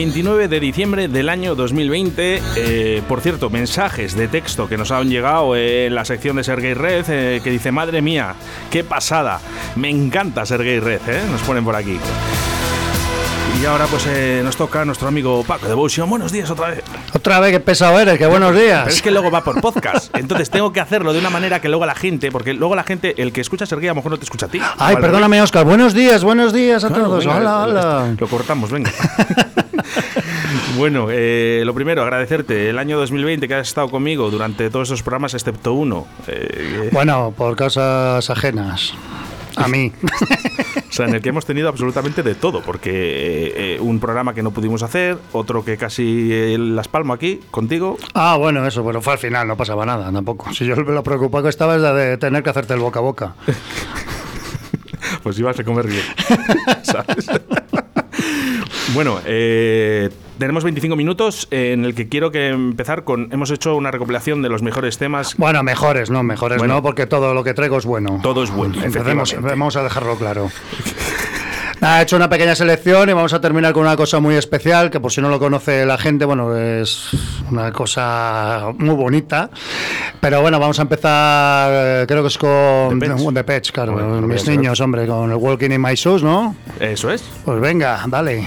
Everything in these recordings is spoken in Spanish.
29 de diciembre del año 2020. Eh, por cierto, mensajes de texto que nos han llegado en la sección de Sergei Red, eh, que dice, madre mía, qué pasada. Me encanta Sergei Red, eh", nos ponen por aquí. Y ahora pues nos toca nuestro amigo Paco Devotion. Buenos días otra vez. Otra vez, qué pesado eres, qué buenos días. es que luego va por podcast. Entonces tengo que hacerlo de una manera que luego la gente, porque luego la gente, el que escucha a Sergei a lo mejor no te escucha a ti. Ay, perdóname, Oscar. Buenos días, buenos días a todos. hola, hola. Lo cortamos, venga. bueno, eh, lo primero, agradecerte el año 2020 que has estado conmigo durante todos esos programas, excepto uno. Eh, bueno, por causas ajenas. A mí. o sea, en el que hemos tenido absolutamente de todo, porque eh, un programa que no pudimos hacer, otro que casi las palmo aquí, contigo. Ah, bueno, eso, bueno, fue al final, no pasaba nada tampoco. Si yo lo preocupado que estaba es de tener que hacerte el boca a boca. pues ibas a comer bien, ¿sabes? Bueno, eh, tenemos 25 minutos en el que quiero que empezar con. Hemos hecho una recopilación de los mejores temas. Bueno, mejores, no, mejores no, porque todo lo que traigo es bueno. Todo es bueno. vamos a dejarlo claro. Ha hecho una pequeña selección y vamos a terminar con una cosa muy especial, que por si no lo conoce la gente, bueno, es una cosa muy bonita. Pero bueno, vamos a empezar, eh, creo que es con The Pets, claro, mis niños, hombre, con el Walking in My Shoes, ¿no? Eso es. Pues venga, dale.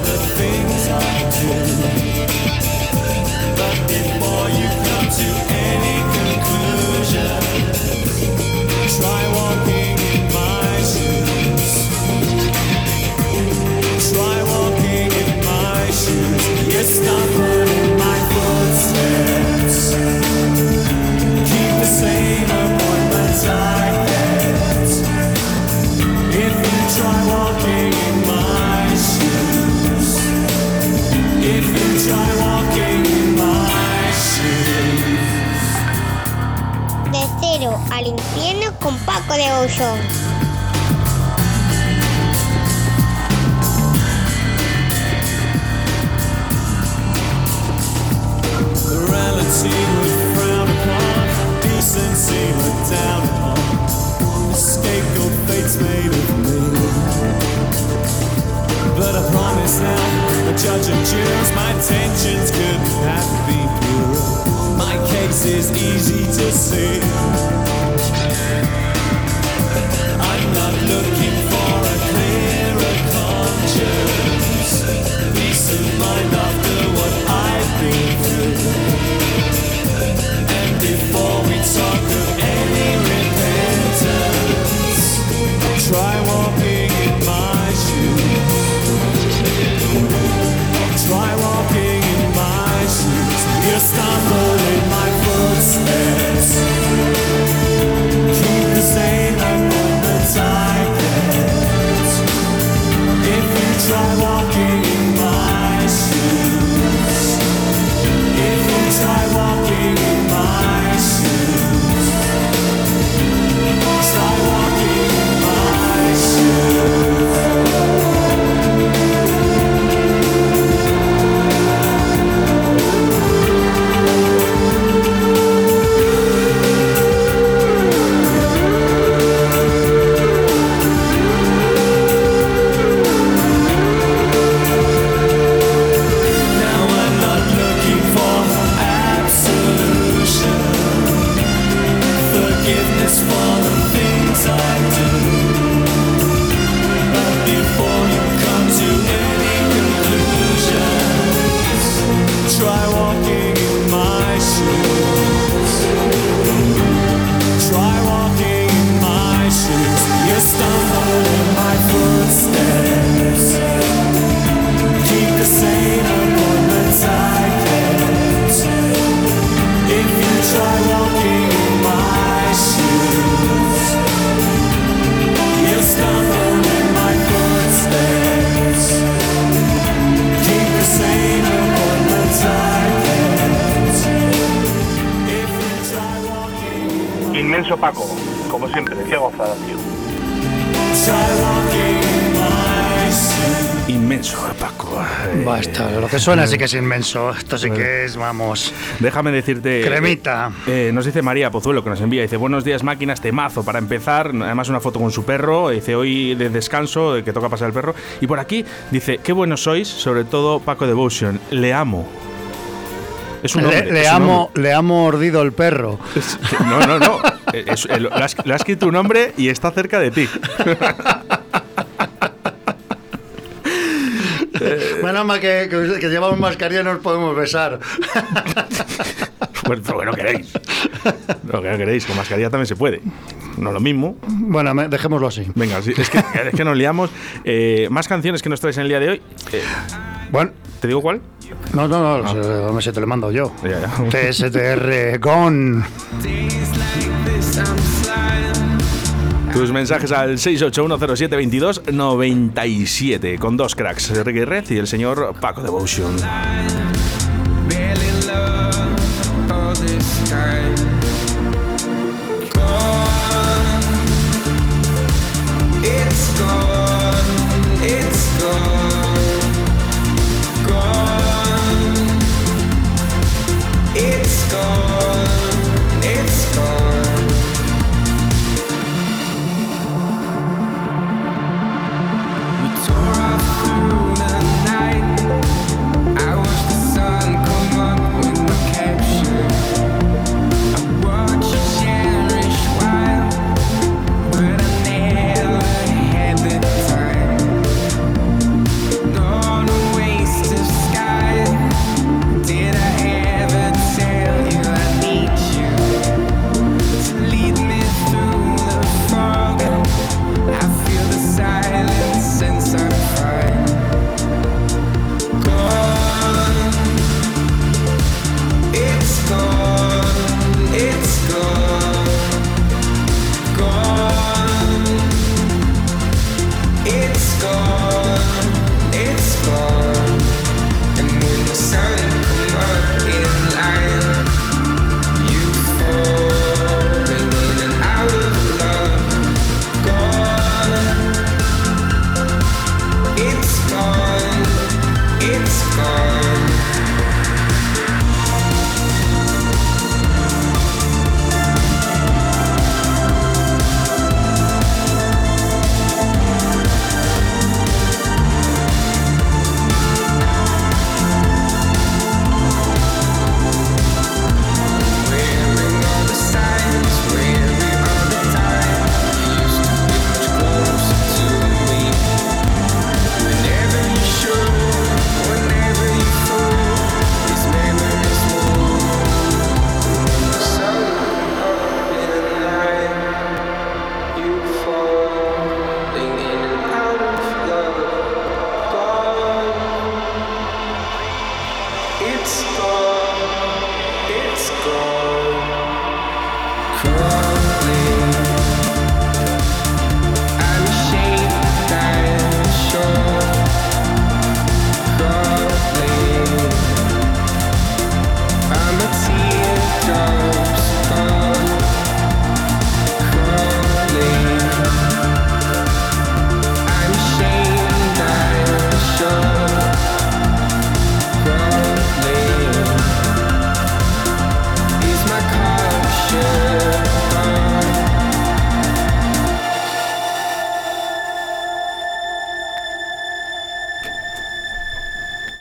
con Paco de esto, lo que suena sí que es inmenso. Esto sí que es, vamos. Déjame decirte. Cremita. eh, nos dice María Pozuelo que nos envía. Dice: Buenos días, máquinas, temazo para empezar. Además, una foto con su perro. Dice: Hoy de descanso, de que toca pasar el perro. Y por aquí dice: Qué buenos sois, sobre todo Paco Devotion. Le amo. Es un hombre. Le, es amo, le ha mordido el perro. No, no, no. Eh, es- eh, lo, has, lo has escrito un hombre y está cerca de ti. Que, que, que llevamos mascarilla no nos podemos besar. Pues lo que no queréis. Lo que no queréis. Con mascarilla también se puede. No lo mismo. Bueno, me- dejémoslo así. Venga, es, que, es que nos liamos. Eh, más canciones que nos traes en el día de hoy. Eh, Bueno, ¿Te digo cuál? no, no, no, se, me se te lo mando yo. Ya, ya. TSTR, gone. Tus mensajes al 681072297 con dos cracks, Reggae Red y el señor Paco Devotion.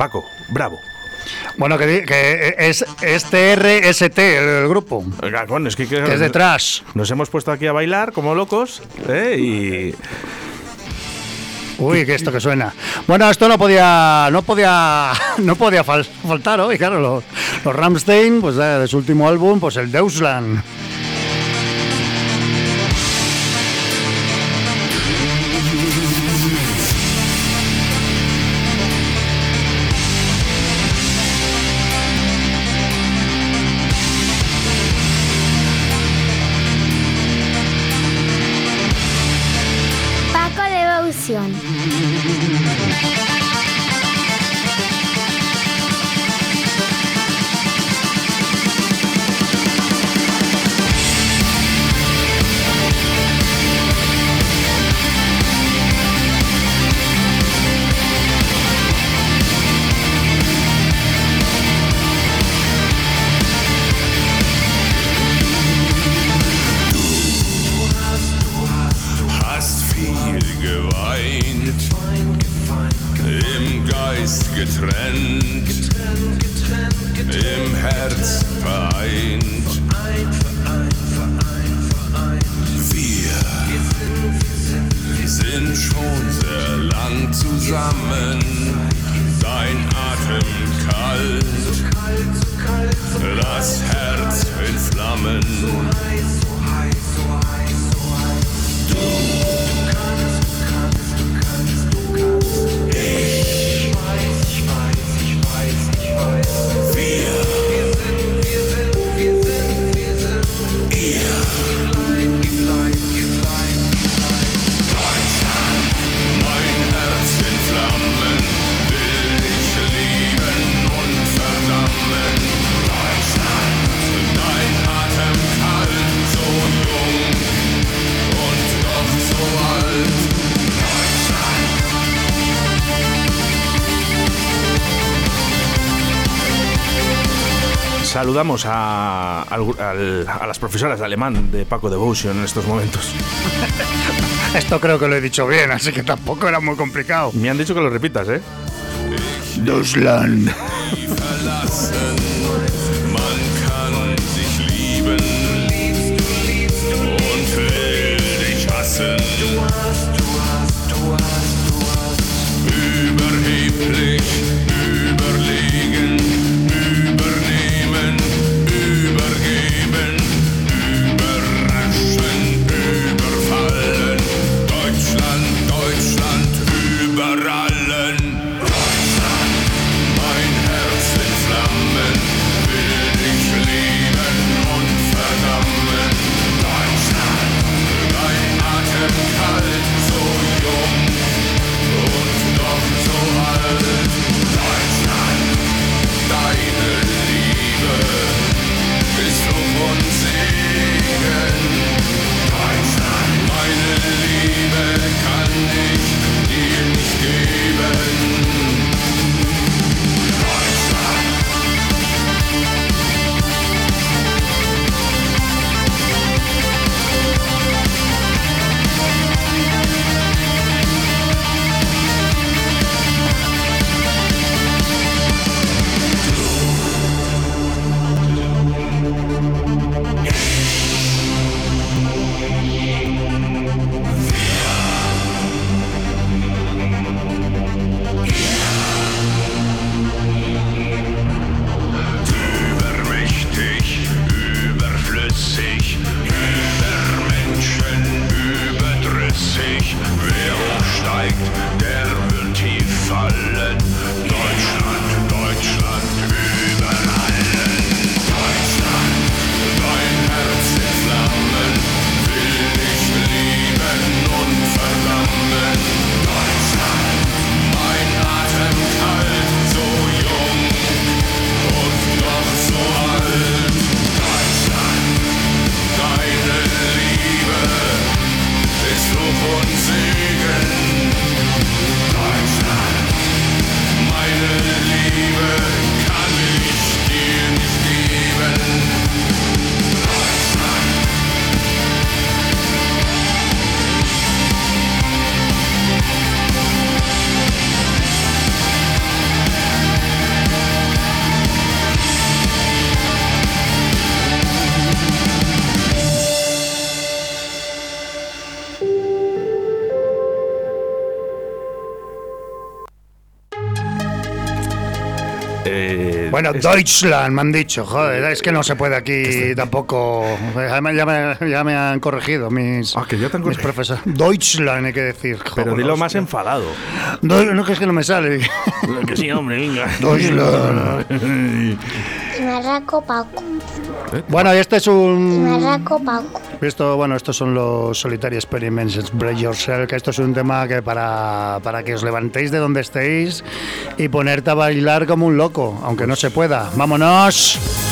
Paco, bravo. Bueno, que, es, es TRST el grupo, Oiga, bueno, es que, que es de trash. Nos hemos puesto aquí a bailar como locos ¿eh? y Uy, que esto que suena. Bueno, esto no podía, no podía, no podía fal- faltar hoy, claro. Los, los Ramstein, pues eh, de su último álbum, pues el Deutschland. Saludamos a, al- a las profesoras de alemán de Paco Devotion en estos momentos. Esto creo que lo he dicho bien, así que tampoco era muy complicado. Me han dicho que lo repitas, ¿eh? Deutschland. verlassen. Man Bueno, es- Deutschland, me han dicho. Joder, es que no se puede aquí tampoco. Además, ya me, ya me han corregido mis, Ah, que ya te han mis corregido. profesores. Deutschland hay que decir. Pero Joder, dilo más hostia. enfadado. Deu- no, que es que no me sale. Que sí, hombre, venga. Deutschland. Marraco Paco. Bueno, y este es un. Marraco Paco. Esto, bueno, estos son los Solitary Experiments, Break Yourself, que esto es un tema que para, para que os levantéis de donde estéis y ponerte a bailar como un loco, aunque no se pueda. ¡Vámonos!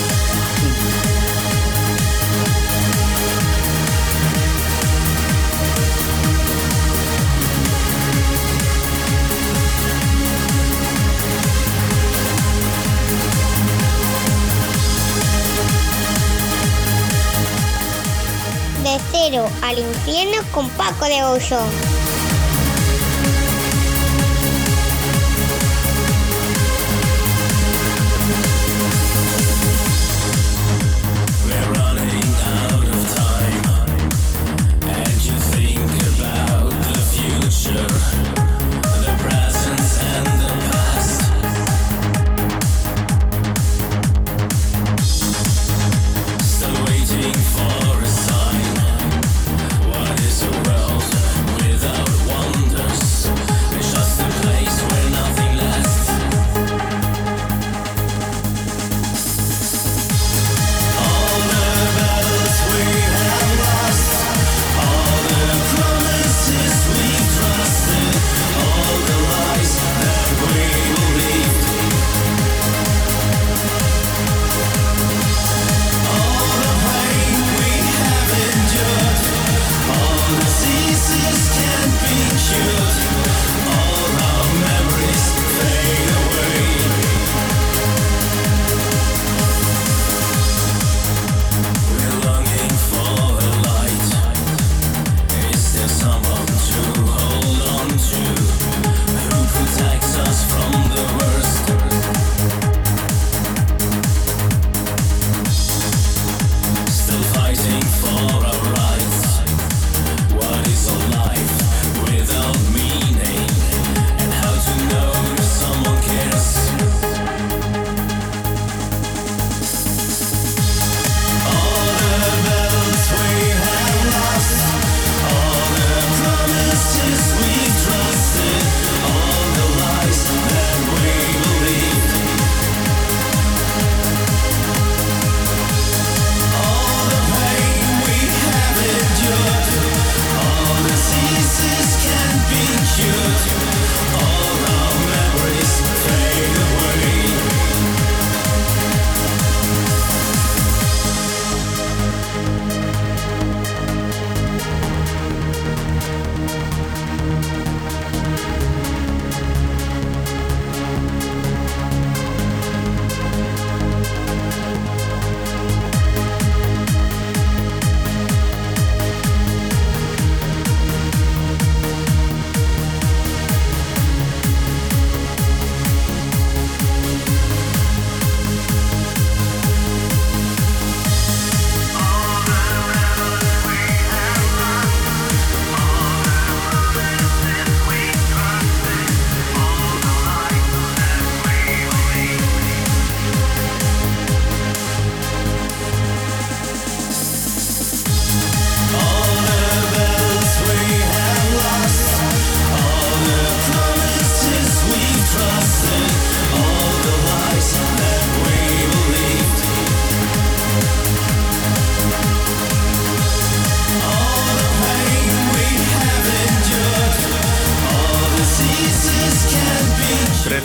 Infierno con Paco de Ousón.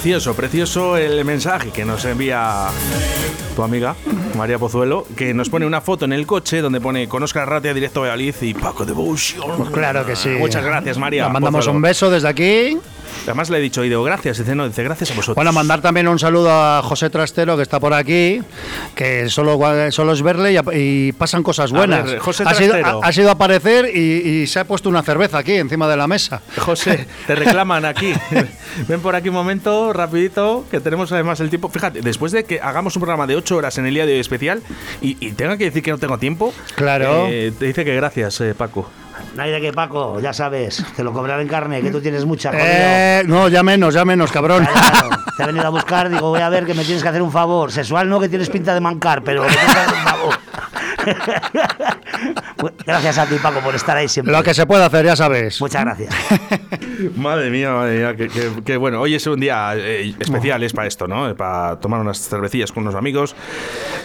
Precioso, precioso el mensaje que nos envía tu amiga, María Pozuelo, que nos pone una foto en el coche donde pone con Oscar Ratia, directo a Valladolid y Paco Devotion. Pues claro que sí. Muchas gracias, María. Mandamos Pozuelo. un beso desde aquí. Además le he dicho, y digo, gracias. Dice, no, dice, gracias a vosotros. Bueno, mandar también un saludo a José Trastero, que está por aquí, que solo, solo es verle y, y pasan cosas buenas. ver, José ha, sido, Trastero. ha, ha sido a aparecer y, y se ha puesto una cerveza aquí, encima de la mesa. José, te reclaman aquí. Ven por aquí un momento, rapidito, que tenemos además el tiempo. Fíjate, después de que hagamos un programa de 8 horas en el día de hoy especial y, y tenga que decir que no tengo tiempo, Claro. eh, te dice que gracias, eh, Paco. De qué, Paco, ya sabes, te lo cobraré en carne, que tú tienes mucha. Eh, no, ya menos, ya menos, cabrón. Claro, te he venido a buscar, digo, voy a ver que me tienes que hacer un favor. Sexual no, que tienes pinta de mancar, pero me tienes que hacer un favor. Bueno, Gracias a ti, Paco, por estar ahí siempre. Lo que se puede hacer, ya sabes. Muchas gracias. Madre mía, madre mía, que, que- que bueno, hoy es un día eh, especial, es para esto, ¿no? Eh, Para tomar unas cervecillas con unos amigos.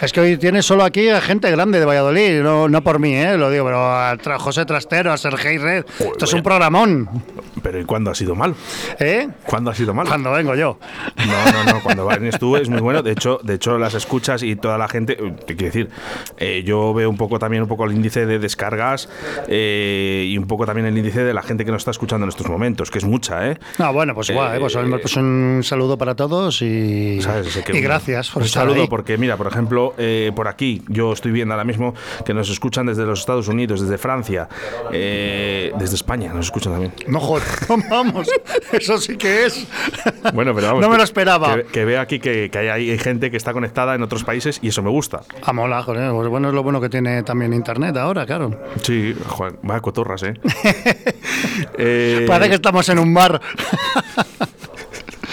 Es que hoy tienes solo aquí a gente grande de Valladolid, no, no por mí, ¿eh? lo digo, pero a Tra- José Trastero, a Sergei Red. Esto es un programón. Pero ¿y cuándo ha sido malo? ¿Eh? ¿Cuándo ha sido malo? Cuando vengo yo. No, no, no, cuando vienes tú es muy bueno. De hecho, de hecho las escuchas y toda la gente, eh, te quiero decir, eh, yo veo un poco también un poco el índice de descargas eh, y un poco también el índice de la gente que nos está escuchando en estos momentos, que es mucha, ¿eh? No, bueno, pues igual, ¿eh? pues, Eh, pues un saludo para todos y, gracias por un estar saludo ahí. porque mira por ejemplo eh, por aquí yo estoy viendo ahora mismo que nos escuchan desde los Estados Unidos desde Francia desde España nos escuchan también No joder, vamos, eso sí que es. bueno pero vamos No me lo esperaba. que, que veo aquí que, que hay, hay gente que está conectada en otros países y eso me gusta Ah, mola, joder, pues bueno, es lo bueno que tiene también internet ahora, claro. sí Juan, vaya cotorras eh, Eh, Parece que estamos en un bar.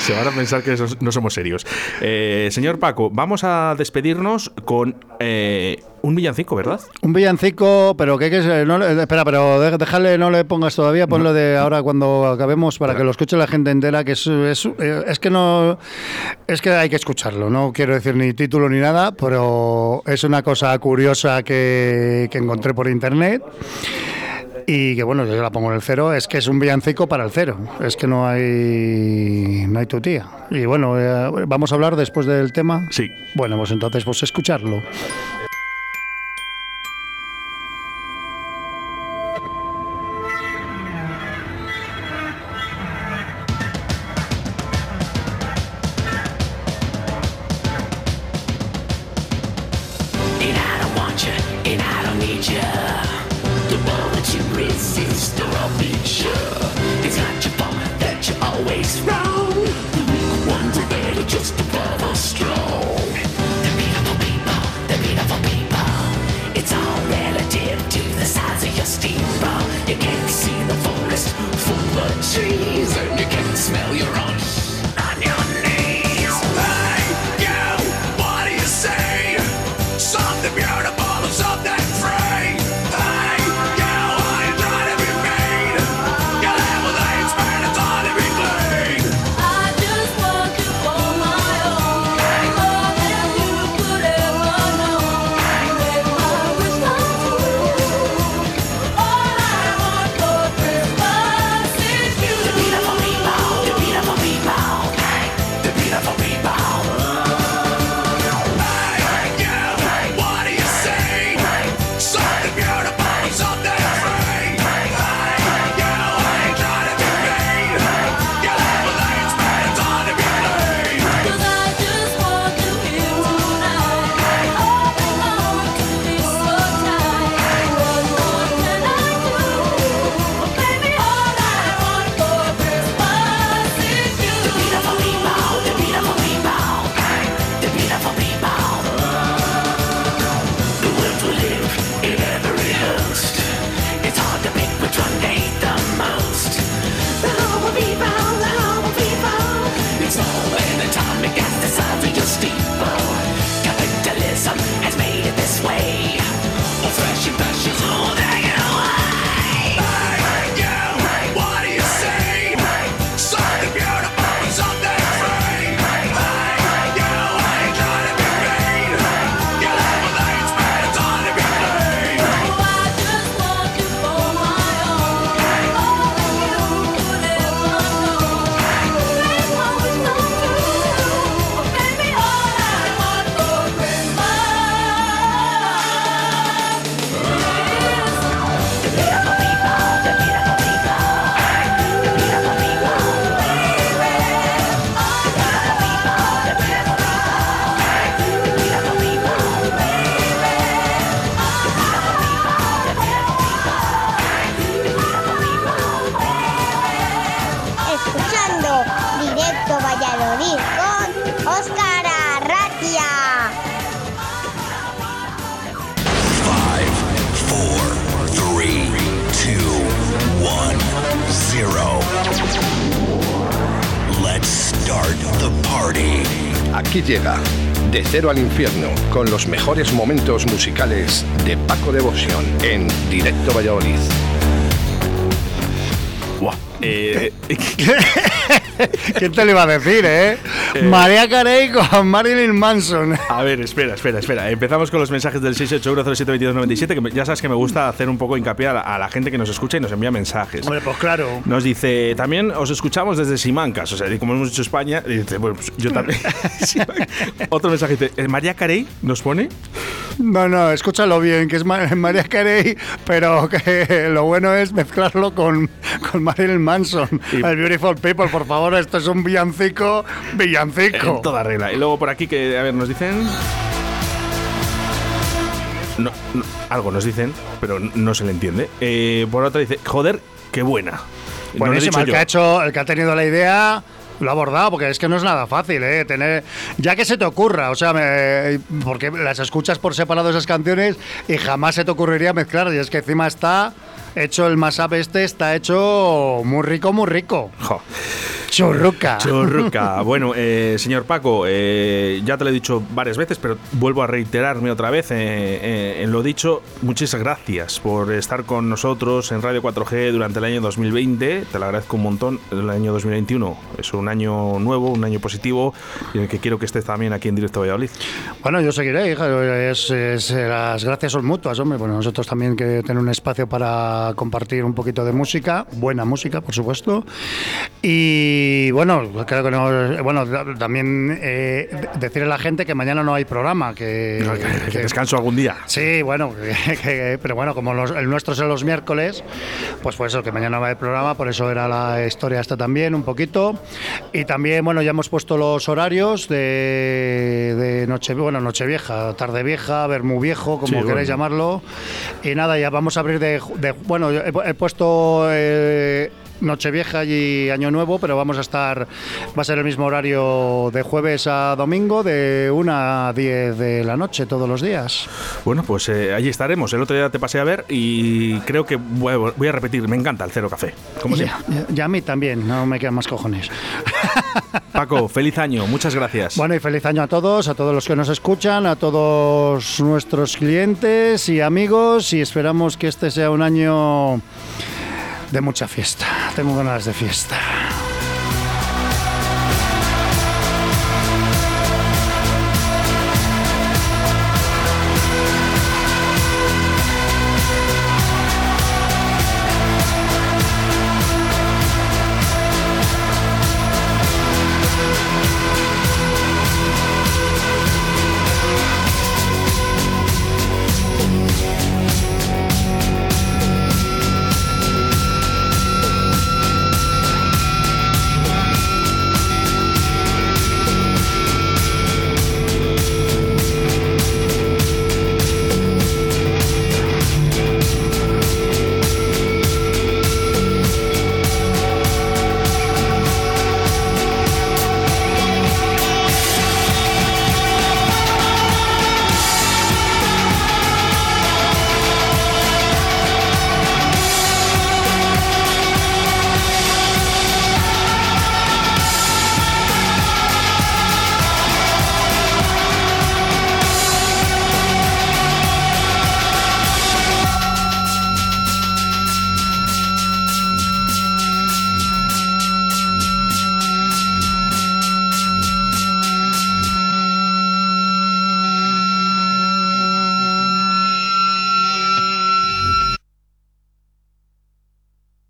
Se van a pensar que no somos serios. Eh, señor Paco, vamos a despedirnos con eh, un villancico, ¿verdad? Un villancico, pero que, que es- no espera, pero déjale, no le pongas todavía, ponlo de ahora cuando acabemos para que lo escuche la gente entera, que es, es, eh, es que no, es que hay que escucharlo, no quiero decir ni título ni nada, pero es una cosa curiosa que, que encontré por internet. Y que bueno, yo la pongo en el cero, es que es un villancico para el cero, es que no hay no hay tu tía. Y bueno, eh, vamos a hablar después del tema. Sí. Bueno, pues entonces pues escucharlo. Aquí llega De Cero al Infierno con los mejores momentos musicales de Paco Devoción en Directo Valladolid. Eh, ¿Quién te lo iba a decir, eh? María Carey con Marilyn Manson. a ver, espera, espera, espera. Empezamos con los mensajes del 681072297, que ya sabes que me gusta hacer un poco hincapié a la, a la gente que nos escucha y nos envía mensajes. Hombre, pues claro. Nos dice, también os escuchamos desde Simancas, o sea, y como hemos dicho España, y dice, bueno, pues yo también. Otro mensaje dice, "Eh, María Carey nos pone, No, no, escúchalo bien, que es Ma- María Carey, pero que lo bueno es mezclarlo con, con Marilyn Manson. Y- El Beautiful People, por favor, esto es un villancico, villancico. en toda regla. Y luego por aquí que, a ver, nos dicen... No, no, algo nos dicen, pero no se le entiende. Eh, por otra dice, joder, qué buena. No Buenísimo, dicho el que, ha hecho, el que ha tenido la idea lo ha abordado, porque es que no es nada fácil, ¿eh? Tener, ya que se te ocurra, o sea, me- porque las escuchas por separado esas canciones y jamás se te ocurriría mezclar, y es que encima está hecho el mashup este, está hecho muy rico, muy rico. Jo. Churruca. Churruca. Bueno, eh, señor Paco, eh, ya te lo he dicho varias veces, pero vuelvo a reiterarme otra vez eh, eh, en lo dicho. Muchas gracias por estar con nosotros en Radio 4G durante el año 2020. Te lo agradezco un montón. El año 2021 es un año nuevo, un año positivo, y en el que quiero que estés también aquí en Directo Valladolid. Bueno, yo seguiré, hija. Es, es- las gracias son mutuas, hombre. Bueno, nosotros también que tener un espacio para compartir un poquito de música, buena música, por supuesto. Y bueno, creo que no. Bueno, también eh, decirle a la gente que mañana no hay programa, que, Que, que- descanso algún día. Sí, bueno, que- pero bueno, como los- el nuestro es los miércoles, pues por eso que mañana va el programa, por eso era la historia esta también, un poquito. Y también, bueno, ya hemos puesto los horarios de, de noche, bueno, Nochevieja, Tarde Vieja, Vermú Viejo, como Sí, queráis bueno. llamarlo. Y nada, ya vamos a abrir de, de- bueno, he, he puesto eh, Nochevieja y Año Nuevo, pero vamos a estar, va a ser el mismo horario de jueves a domingo, de 1 a 10 de la noche todos los días. Bueno, pues eh, allí estaremos. El otro día te pasé a ver y creo que voy a, voy a repetir. Me encanta el Cero Café. Como Ya, ya- ya a mí también, no me quedan más cojones. Paco, feliz año. Muchas gracias. Bueno, y feliz año a todos, a todos los que nos escuchan, a todos nuestros clientes y amigos, y esperamos que este sea un año de mucha fiesta. Tengo ganas de fiesta.